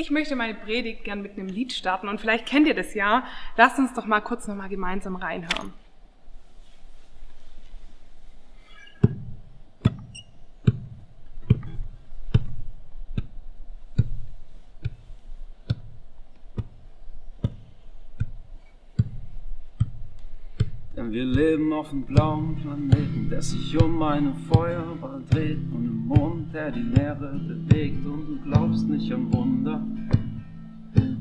Ich möchte meine Predigt gern mit einem Lied starten und vielleicht kennt ihr das ja. Lasst uns doch mal kurz nochmal gemeinsam reinhören. Denn wir leben auf einem blauen Planeten, der sich um eine Feuerball dreht und im Mond, der die Meere bewegt. Und du glaubst nicht am Wunder,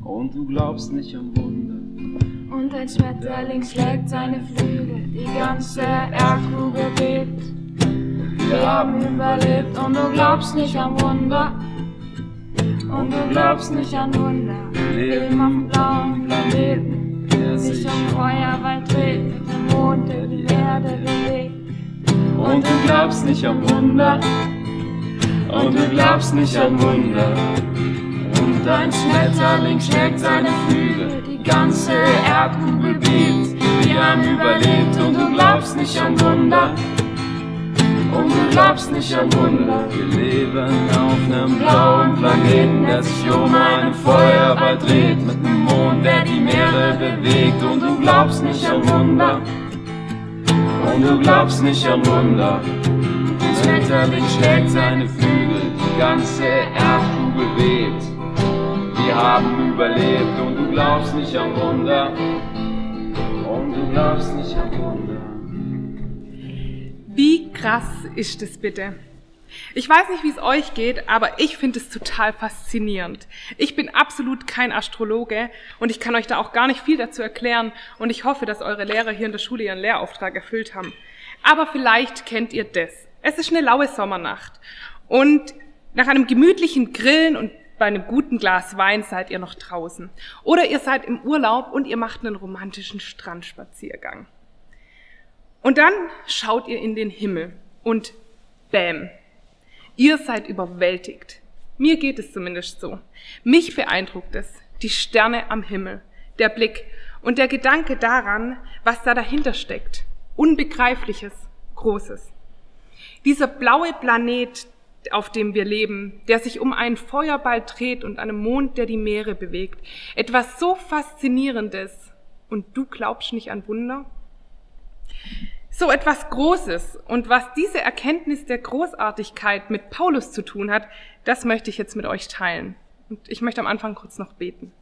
und du glaubst nicht am Wunder. Und ein Schmetterling schlägt seine Flügel, die ganze Erdkugel bebt. Wir haben überlebt und du glaubst nicht am Wunder. Und du glaubst nicht an Wunder. Wir leben dem blauen Planeten, sich um Feuerball dreht, dem Mond, der die Erde bewegt. Und du glaubst nicht am Wunder, und du glaubst nicht am Wunder. Und ein Schmetterling schlägt seine Flügel, die ganze Erdkugel bebt. Wir haben überlebt und du glaubst nicht an Wunder. Und du glaubst nicht an Wunder. Wir leben auf einem blauen Planeten, der sich um einen Feuerball dreht. Mit einem Mond, der die Meere bewegt. Und du glaubst nicht an Wunder. Und du glaubst nicht an Wunder. Ein Schmetterling schlägt seine Flügel, die ganze Erdkugel bebt. Wir haben überlebt und du glaubst nicht an Wunder. Und du glaubst nicht an Wunder. Wie krass ist es bitte? Ich weiß nicht, wie es euch geht, aber ich finde es total faszinierend. Ich bin absolut kein Astrologe und ich kann euch da auch gar nicht viel dazu erklären und ich hoffe, dass eure Lehrer hier in der Schule ihren Lehrauftrag erfüllt haben. Aber vielleicht kennt ihr das. Es ist eine laue Sommernacht und nach einem gemütlichen Grillen und bei einem guten Glas Wein seid ihr noch draußen. Oder ihr seid im Urlaub und ihr macht einen romantischen Strandspaziergang. Und dann schaut ihr in den Himmel und bäm, ihr seid überwältigt. Mir geht es zumindest so. Mich beeindruckt es, die Sterne am Himmel, der Blick und der Gedanke daran, was da dahinter steckt. Unbegreifliches, Großes. Dieser blaue Planet, auf dem wir leben, der sich um einen Feuerball dreht und einem Mond, der die Meere bewegt. Etwas so Faszinierendes. Und du glaubst nicht an Wunder? So etwas Großes und was diese Erkenntnis der Großartigkeit mit Paulus zu tun hat, das möchte ich jetzt mit euch teilen. Und ich möchte am Anfang kurz noch beten.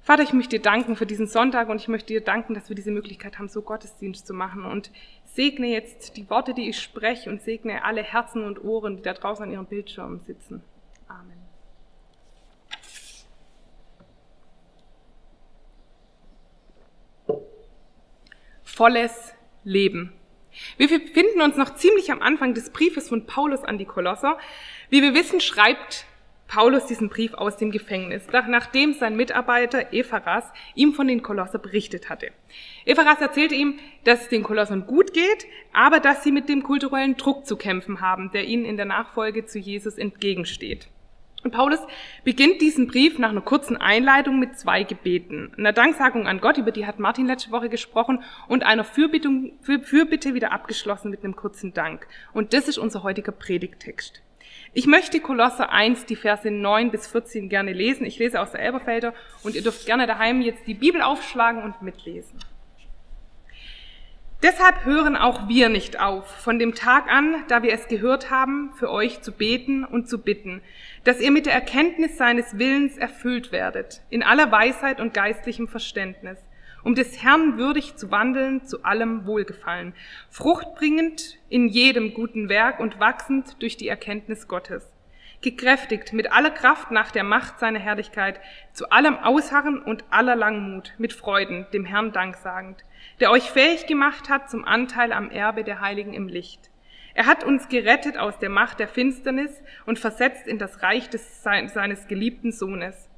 Vater, ich möchte dir danken für diesen Sonntag und ich möchte dir danken, dass wir diese Möglichkeit haben, so Gottesdienst zu machen. Und segne jetzt die Worte, die ich spreche und segne alle Herzen und Ohren, die da draußen an ihren Bildschirmen sitzen. Amen. Volles Leben. Wir befinden uns noch ziemlich am Anfang des Briefes von Paulus an die Kolosser. Wie wir wissen, schreibt Paulus diesen Brief aus dem Gefängnis, nachdem sein Mitarbeiter Epharas ihm von den Kolosser berichtet hatte. Epharas erzählte ihm, dass es den Kolossern gut geht, aber dass sie mit dem kulturellen Druck zu kämpfen haben, der ihnen in der Nachfolge zu Jesus entgegensteht. Paulus beginnt diesen Brief nach einer kurzen Einleitung mit zwei Gebeten. Einer Danksagung an Gott, über die hat Martin letzte Woche gesprochen, und einer Fürbitte, Fürbitte wieder abgeschlossen mit einem kurzen Dank. Und das ist unser heutiger Predigttext. Ich möchte Kolosser 1, die Verse 9 bis 14 gerne lesen. Ich lese aus der Elberfelder und ihr dürft gerne daheim jetzt die Bibel aufschlagen und mitlesen. Deshalb hören auch wir nicht auf, von dem Tag an, da wir es gehört haben, für euch zu beten und zu bitten, dass ihr mit der Erkenntnis seines Willens erfüllt werdet, in aller Weisheit und geistlichem Verständnis, um des Herrn würdig zu wandeln, zu allem Wohlgefallen, fruchtbringend in jedem guten Werk und wachsend durch die Erkenntnis Gottes, gekräftigt mit aller Kraft nach der Macht seiner Herrlichkeit, zu allem Ausharren und aller Langmut, mit Freuden, dem Herrn danksagend, der euch fähig gemacht hat zum Anteil am Erbe der Heiligen im Licht. Er hat uns gerettet aus der Macht der Finsternis und versetzt in das Reich des, seines geliebten Sohnes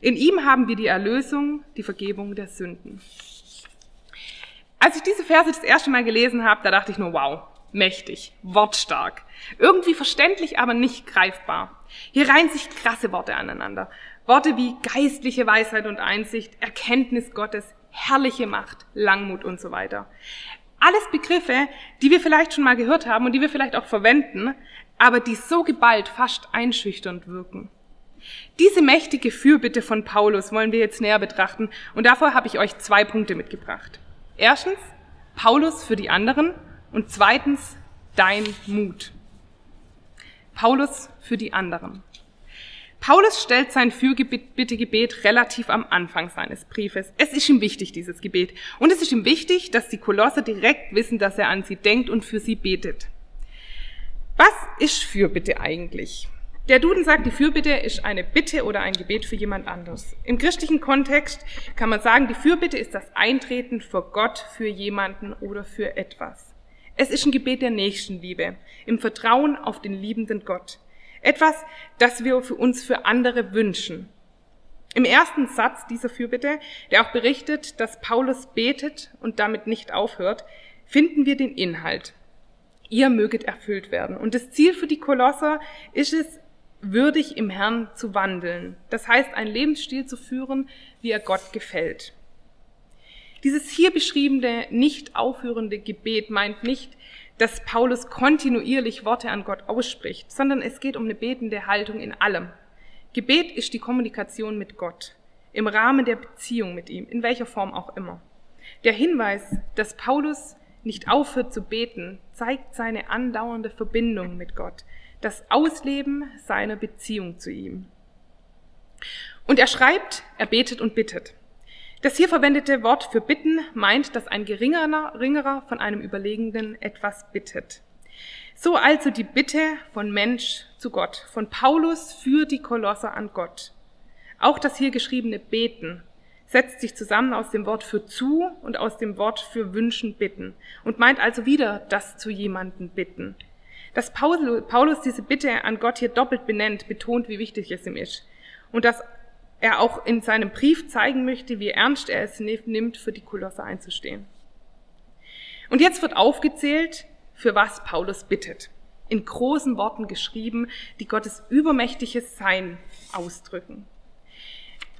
in ihm haben wir die Erlösung, die Vergebung der Sünden. Als ich diese Verse das erste Mal gelesen habe, da dachte ich nur, wow, mächtig, wortstark. Irgendwie verständlich, aber nicht greifbar. Hier reihen sich krasse Worte aneinander. Worte wie geistliche Weisheit und Einsicht, Erkenntnis Gottes, herrliche Macht, Langmut und so weiter. Alles Begriffe, die wir vielleicht schon mal gehört haben und die wir vielleicht auch verwenden, aber die so geballt fast einschüchternd wirken. Diese mächtige Fürbitte von Paulus wollen wir jetzt näher betrachten und davor habe ich euch zwei Punkte mitgebracht. Erstens, Paulus für die anderen und zweitens, dein Mut. Paulus für die anderen. Paulus stellt sein Fürbittegebet relativ am Anfang seines Briefes. Es ist ihm wichtig, dieses Gebet. Und es ist ihm wichtig, dass die Kolosser direkt wissen, dass er an sie denkt und für sie betet. Was ist Fürbitte eigentlich? Der Duden sagt, die Fürbitte ist eine Bitte oder ein Gebet für jemand anderes. Im christlichen Kontext kann man sagen, die Fürbitte ist das Eintreten vor Gott für jemanden oder für etwas. Es ist ein Gebet der Nächstenliebe, im Vertrauen auf den liebenden Gott. Etwas, das wir für uns für andere wünschen. Im ersten Satz dieser Fürbitte, der auch berichtet, dass Paulus betet und damit nicht aufhört, finden wir den Inhalt. Ihr möget erfüllt werden. Und das Ziel für die Kolosser ist es, würdig im Herrn zu wandeln. Das heißt, einen Lebensstil zu führen, wie er Gott gefällt. Dieses hier beschriebene, nicht aufhörende Gebet meint nicht, dass Paulus kontinuierlich Worte an Gott ausspricht, sondern es geht um eine betende Haltung in allem. Gebet ist die Kommunikation mit Gott, im Rahmen der Beziehung mit ihm, in welcher Form auch immer. Der Hinweis, dass Paulus nicht aufhört zu beten, zeigt seine andauernde Verbindung mit Gott, das Ausleben seiner Beziehung zu ihm. Und er schreibt, er betet und bittet. Das hier verwendete Wort für bitten meint, dass ein geringerer, geringerer von einem Überlegenen etwas bittet. So also die Bitte von Mensch zu Gott, von Paulus für die Kolosser an Gott. Auch das hier geschriebene Beten setzt sich zusammen aus dem Wort für zu und aus dem Wort für wünschen bitten und meint also wieder das zu jemanden bitten. Dass Paulus diese Bitte an Gott hier doppelt benennt, betont, wie wichtig es ihm ist. Und dass er auch in seinem Brief zeigen möchte, wie ernst er es nimmt, für die Kolosse einzustehen. Und jetzt wird aufgezählt, für was Paulus bittet. In großen Worten geschrieben, die Gottes übermächtiges Sein ausdrücken.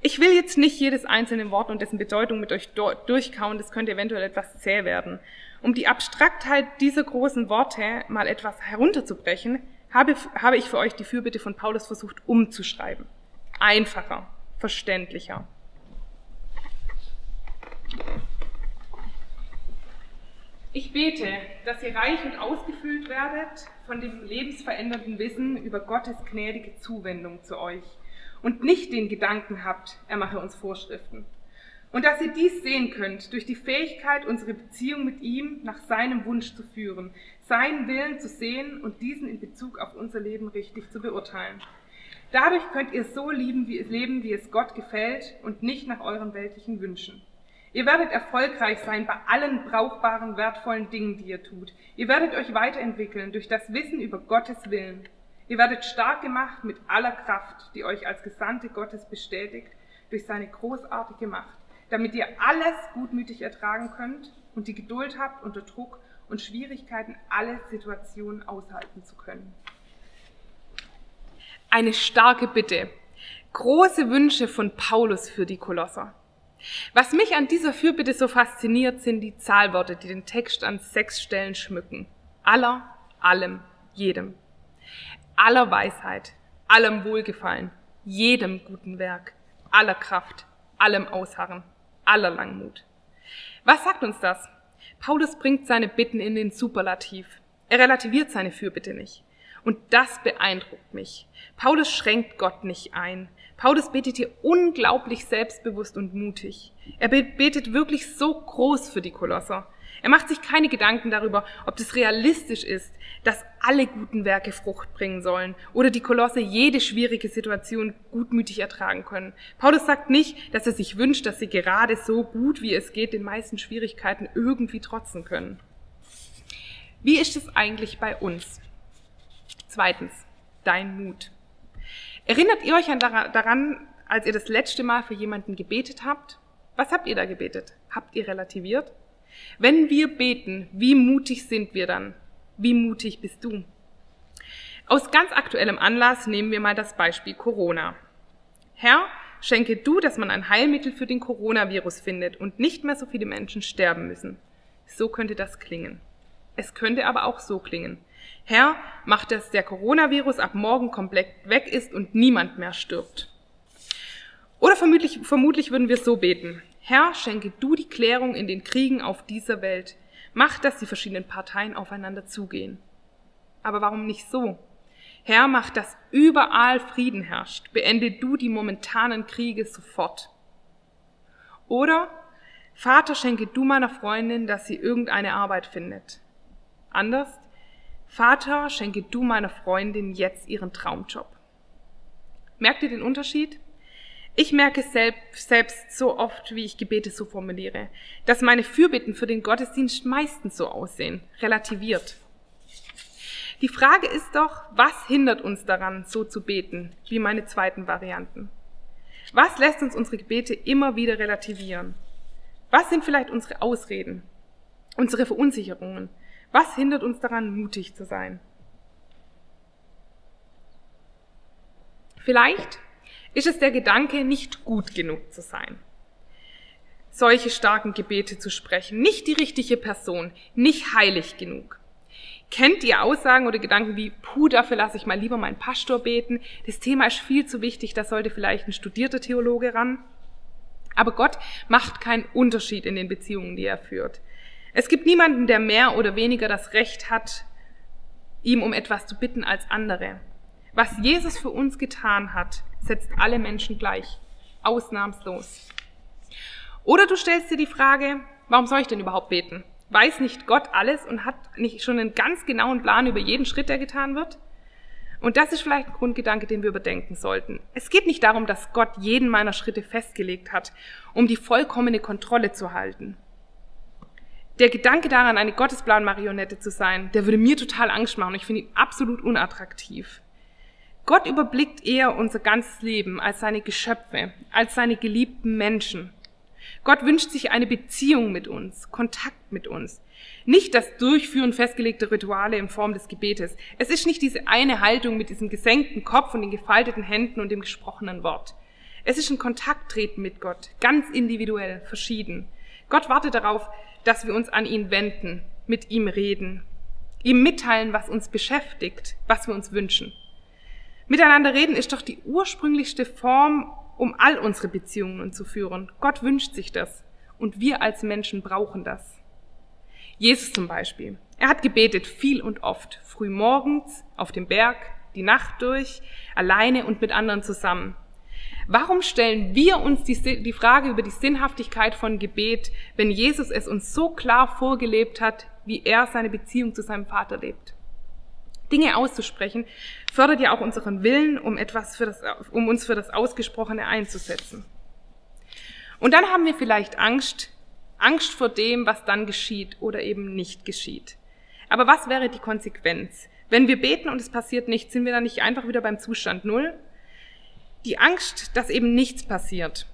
Ich will jetzt nicht jedes einzelne Wort und dessen Bedeutung mit euch durchkauen, das könnte eventuell etwas zäh werden. Um die Abstraktheit dieser großen Worte mal etwas herunterzubrechen, habe, habe ich für euch die Fürbitte von Paulus versucht umzuschreiben. Einfacher, verständlicher. Ich bete, dass ihr reich und ausgefüllt werdet von dem lebensverändernden Wissen über Gottes gnädige Zuwendung zu euch und nicht den Gedanken habt, er mache uns Vorschriften. Und dass ihr dies sehen könnt durch die Fähigkeit, unsere Beziehung mit ihm nach seinem Wunsch zu führen, seinen Willen zu sehen und diesen in Bezug auf unser Leben richtig zu beurteilen. Dadurch könnt ihr so lieben, wie es leben, wie es Gott gefällt und nicht nach euren weltlichen Wünschen. Ihr werdet erfolgreich sein bei allen brauchbaren, wertvollen Dingen, die ihr tut. Ihr werdet euch weiterentwickeln durch das Wissen über Gottes Willen. Ihr werdet stark gemacht mit aller Kraft, die euch als Gesandte Gottes bestätigt, durch seine großartige Macht damit ihr alles gutmütig ertragen könnt und die Geduld habt, unter Druck und Schwierigkeiten alle Situationen aushalten zu können. Eine starke Bitte. Große Wünsche von Paulus für die Kolosser. Was mich an dieser Fürbitte so fasziniert, sind die Zahlworte, die den Text an sechs Stellen schmücken. Aller, allem, jedem. Aller Weisheit, allem Wohlgefallen, jedem guten Werk, aller Kraft, allem Ausharren aller Langmut. Was sagt uns das? Paulus bringt seine Bitten in den Superlativ. Er relativiert seine Fürbitte nicht. Und das beeindruckt mich. Paulus schränkt Gott nicht ein. Paulus betet hier unglaublich selbstbewusst und mutig. Er betet wirklich so groß für die Kolosser. Er macht sich keine Gedanken darüber, ob das realistisch ist, dass alle guten Werke Frucht bringen sollen oder die Kolosse jede schwierige Situation gutmütig ertragen können. Paulus sagt nicht, dass er sich wünscht, dass sie gerade so gut wie es geht den meisten Schwierigkeiten irgendwie trotzen können. Wie ist es eigentlich bei uns? Zweitens, dein Mut. Erinnert ihr euch daran, als ihr das letzte Mal für jemanden gebetet habt? Was habt ihr da gebetet? Habt ihr relativiert? Wenn wir beten, wie mutig sind wir dann? Wie mutig bist du? Aus ganz aktuellem Anlass nehmen wir mal das Beispiel Corona. Herr, schenke du, dass man ein Heilmittel für den Coronavirus findet und nicht mehr so viele Menschen sterben müssen. So könnte das klingen. Es könnte aber auch so klingen. Herr, mach, dass der Coronavirus ab morgen komplett weg ist und niemand mehr stirbt. Oder vermutlich, vermutlich würden wir so beten. Herr, schenke du die Klärung in den Kriegen auf dieser Welt. Mach, dass die verschiedenen Parteien aufeinander zugehen. Aber warum nicht so? Herr, mach, dass überall Frieden herrscht. Beende du die momentanen Kriege sofort. Oder, Vater, schenke du meiner Freundin, dass sie irgendeine Arbeit findet. Anders, Vater, schenke du meiner Freundin jetzt ihren Traumjob. Merkt ihr den Unterschied? Ich merke selbst, selbst so oft, wie ich Gebete so formuliere, dass meine Fürbitten für den Gottesdienst meistens so aussehen, relativiert. Die Frage ist doch, was hindert uns daran, so zu beten, wie meine zweiten Varianten? Was lässt uns unsere Gebete immer wieder relativieren? Was sind vielleicht unsere Ausreden, unsere Verunsicherungen? Was hindert uns daran, mutig zu sein? Vielleicht ist es der Gedanke, nicht gut genug zu sein. Solche starken Gebete zu sprechen, nicht die richtige Person, nicht heilig genug. Kennt ihr Aussagen oder Gedanken wie, puh, dafür lasse ich mal lieber meinen Pastor beten, das Thema ist viel zu wichtig, da sollte vielleicht ein studierter Theologe ran? Aber Gott macht keinen Unterschied in den Beziehungen, die er führt. Es gibt niemanden, der mehr oder weniger das Recht hat, ihm um etwas zu bitten als andere. Was Jesus für uns getan hat, setzt alle Menschen gleich, ausnahmslos. Oder du stellst dir die Frage, warum soll ich denn überhaupt beten? Weiß nicht Gott alles und hat nicht schon einen ganz genauen Plan über jeden Schritt, der getan wird? Und das ist vielleicht ein Grundgedanke, den wir überdenken sollten. Es geht nicht darum, dass Gott jeden meiner Schritte festgelegt hat, um die vollkommene Kontrolle zu halten. Der Gedanke daran, eine Gottesplan-Marionette zu sein, der würde mir total Angst machen. Ich finde ihn absolut unattraktiv. Gott überblickt eher unser ganzes Leben als seine Geschöpfe, als seine geliebten Menschen. Gott wünscht sich eine Beziehung mit uns, Kontakt mit uns. Nicht das Durchführen festgelegter Rituale in Form des Gebetes. Es ist nicht diese eine Haltung mit diesem gesenkten Kopf und den gefalteten Händen und dem gesprochenen Wort. Es ist ein Kontakttreten mit Gott, ganz individuell, verschieden. Gott wartet darauf, dass wir uns an ihn wenden, mit ihm reden, ihm mitteilen, was uns beschäftigt, was wir uns wünschen. Miteinander reden ist doch die ursprünglichste Form, um all unsere Beziehungen zu führen. Gott wünscht sich das und wir als Menschen brauchen das. Jesus zum Beispiel. Er hat gebetet viel und oft, früh morgens, auf dem Berg, die Nacht durch, alleine und mit anderen zusammen. Warum stellen wir uns die, die, Frage über die Sinnhaftigkeit von Gebet, wenn Jesus es uns so klar vorgelebt hat, wie er seine Beziehung zu seinem Vater lebt? Dinge auszusprechen, fördert ja auch unseren Willen, um etwas für das, um uns für das Ausgesprochene einzusetzen. Und dann haben wir vielleicht Angst, Angst vor dem, was dann geschieht oder eben nicht geschieht. Aber was wäre die Konsequenz? Wenn wir beten und es passiert nichts, sind wir dann nicht einfach wieder beim Zustand Null? Die Angst, dass eben nichts passiert.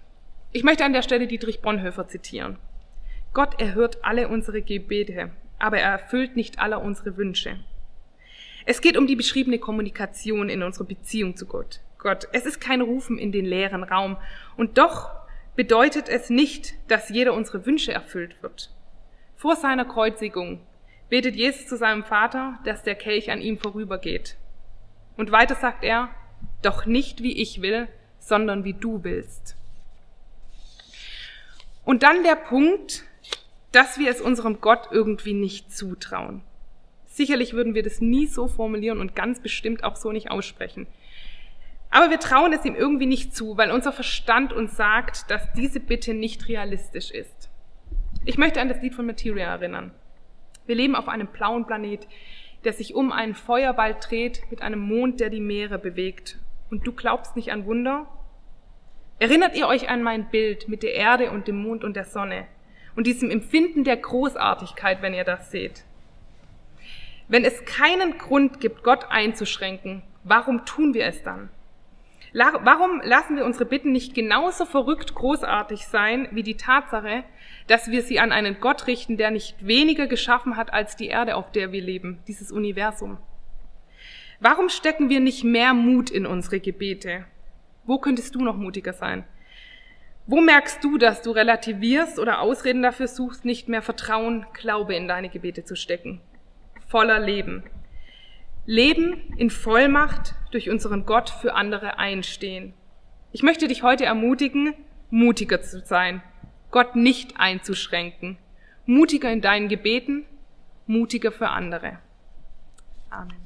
Ich möchte an der Stelle Dietrich Bonhoeffer zitieren. Gott erhört alle unsere Gebete, aber er erfüllt nicht alle unsere Wünsche. Es geht um die beschriebene Kommunikation in unserer Beziehung zu Gott. Gott. Es ist kein Rufen in den leeren Raum. Und doch bedeutet es nicht, dass jeder unsere Wünsche erfüllt wird. Vor seiner Kreuzigung betet Jesus zu seinem Vater, dass der Kelch an ihm vorübergeht. Und weiter sagt er, doch nicht wie ich will, sondern wie du willst. Und dann der Punkt, dass wir es unserem Gott irgendwie nicht zutrauen. Sicherlich würden wir das nie so formulieren und ganz bestimmt auch so nicht aussprechen. Aber wir trauen es ihm irgendwie nicht zu, weil unser Verstand uns sagt, dass diese Bitte nicht realistisch ist. Ich möchte an das Lied von Materia erinnern. Wir leben auf einem blauen Planet, der sich um einen Feuerball dreht mit einem Mond, der die Meere bewegt. Und du glaubst nicht an Wunder? Erinnert ihr euch an mein Bild mit der Erde und dem Mond und der Sonne und diesem Empfinden der Großartigkeit, wenn ihr das seht? Wenn es keinen Grund gibt, Gott einzuschränken, warum tun wir es dann? Warum lassen wir unsere Bitten nicht genauso verrückt großartig sein wie die Tatsache, dass wir sie an einen Gott richten, der nicht weniger geschaffen hat als die Erde, auf der wir leben, dieses Universum? Warum stecken wir nicht mehr Mut in unsere Gebete? Wo könntest du noch mutiger sein? Wo merkst du, dass du relativierst oder Ausreden dafür suchst, nicht mehr Vertrauen, Glaube in deine Gebete zu stecken? voller Leben. Leben in Vollmacht durch unseren Gott für andere einstehen. Ich möchte dich heute ermutigen, mutiger zu sein, Gott nicht einzuschränken, mutiger in deinen Gebeten, mutiger für andere. Amen.